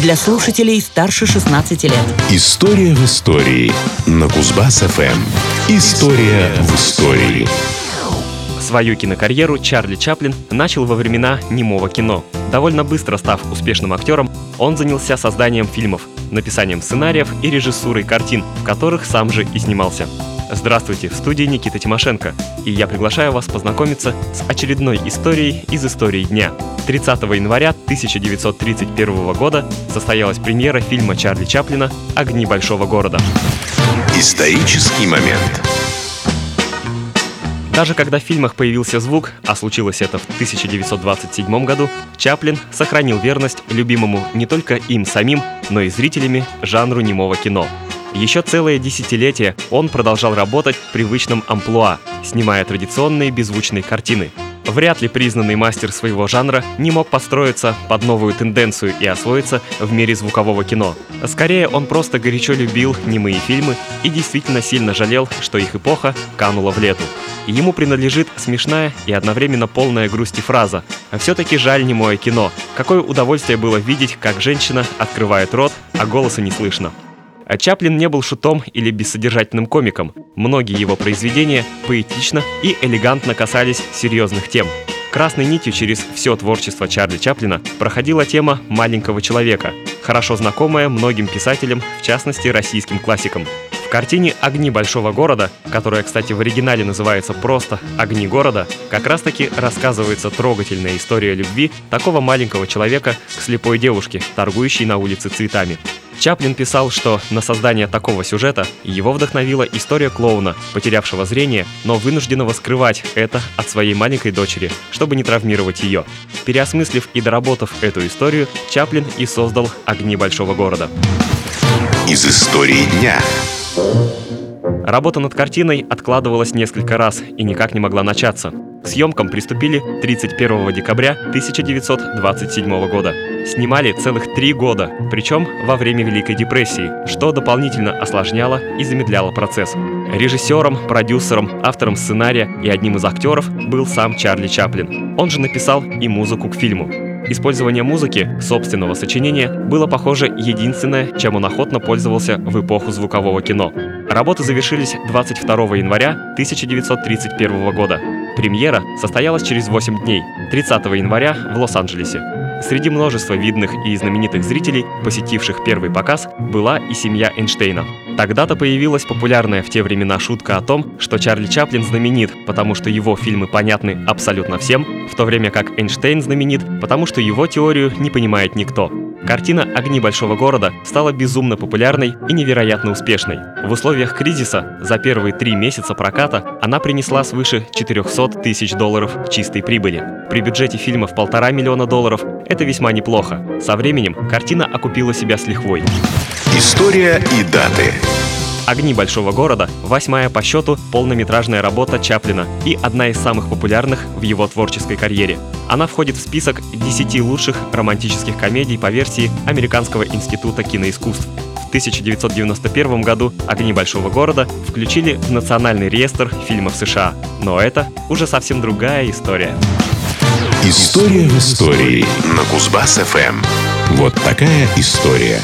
для слушателей старше 16 лет. История в истории на Кузбасс-ФМ. История в истории. Свою кинокарьеру Чарли Чаплин начал во времена немого кино. Довольно быстро став успешным актером, он занялся созданием фильмов, написанием сценариев и режиссурой картин, в которых сам же и снимался. Здравствуйте, в студии Никита Тимошенко, и я приглашаю вас познакомиться с очередной историей из истории дня. 30 января 1931 года состоялась премьера фильма Чарли Чаплина «Огни большого города». Исторический момент. Даже когда в фильмах появился звук, а случилось это в 1927 году, Чаплин сохранил верность любимому не только им самим, но и зрителями жанру немого кино – еще целое десятилетие он продолжал работать в привычном амплуа, снимая традиционные беззвучные картины. Вряд ли признанный мастер своего жанра не мог построиться под новую тенденцию и освоиться в мире звукового кино. Скорее, он просто горячо любил немые фильмы и действительно сильно жалел, что их эпоха канула в лету. Ему принадлежит смешная и одновременно полная грусти фраза «Все-таки жаль немое кино. Какое удовольствие было видеть, как женщина открывает рот, а голоса не слышно». А Чаплин не был шутом или бессодержательным комиком. Многие его произведения поэтично и элегантно касались серьезных тем. Красной нитью через все творчество Чарли Чаплина проходила тема маленького человека, хорошо знакомая многим писателям, в частности российским классикам. В картине «Огни большого города», которая, кстати, в оригинале называется просто «Огни города», как раз-таки рассказывается трогательная история любви такого маленького человека к слепой девушке, торгующей на улице цветами. Чаплин писал, что на создание такого сюжета его вдохновила история клоуна, потерявшего зрение, но вынужденного скрывать это от своей маленькой дочери, чтобы не травмировать ее. Переосмыслив и доработав эту историю, Чаплин и создал «Огни большого города». Из истории дня. Работа над картиной откладывалась несколько раз и никак не могла начаться. К съемкам приступили 31 декабря 1927 года. Снимали целых три года, причем во время Великой депрессии, что дополнительно осложняло и замедляло процесс. Режиссером, продюсером, автором сценария и одним из актеров был сам Чарли Чаплин. Он же написал и музыку к фильму. Использование музыки, собственного сочинения, было, похоже, единственное, чем он охотно пользовался в эпоху звукового кино. Работы завершились 22 января 1931 года. Премьера состоялась через 8 дней, 30 января в Лос-Анджелесе. Среди множества видных и знаменитых зрителей, посетивших первый показ, была и семья Эйнштейна. Тогда-то появилась популярная в те времена шутка о том, что Чарли Чаплин знаменит, потому что его фильмы понятны абсолютно всем, в то время как Эйнштейн знаменит, потому что его теорию не понимает никто. Картина «Огни большого города» стала безумно популярной и невероятно успешной. В условиях кризиса за первые три месяца проката она принесла свыше 400 тысяч долларов чистой прибыли. При бюджете фильма в полтора миллиона долларов это весьма неплохо. Со временем картина окупила себя с лихвой. История и даты. «Огни большого города» — восьмая по счету полнометражная работа Чаплина и одна из самых популярных в его творческой карьере. Она входит в список 10 лучших романтических комедий по версии Американского института киноискусств. В 1991 году «Огни большого города» включили в Национальный реестр фильмов США. Но это уже совсем другая история. История в истории на Кузбасс-ФМ. Вот такая история.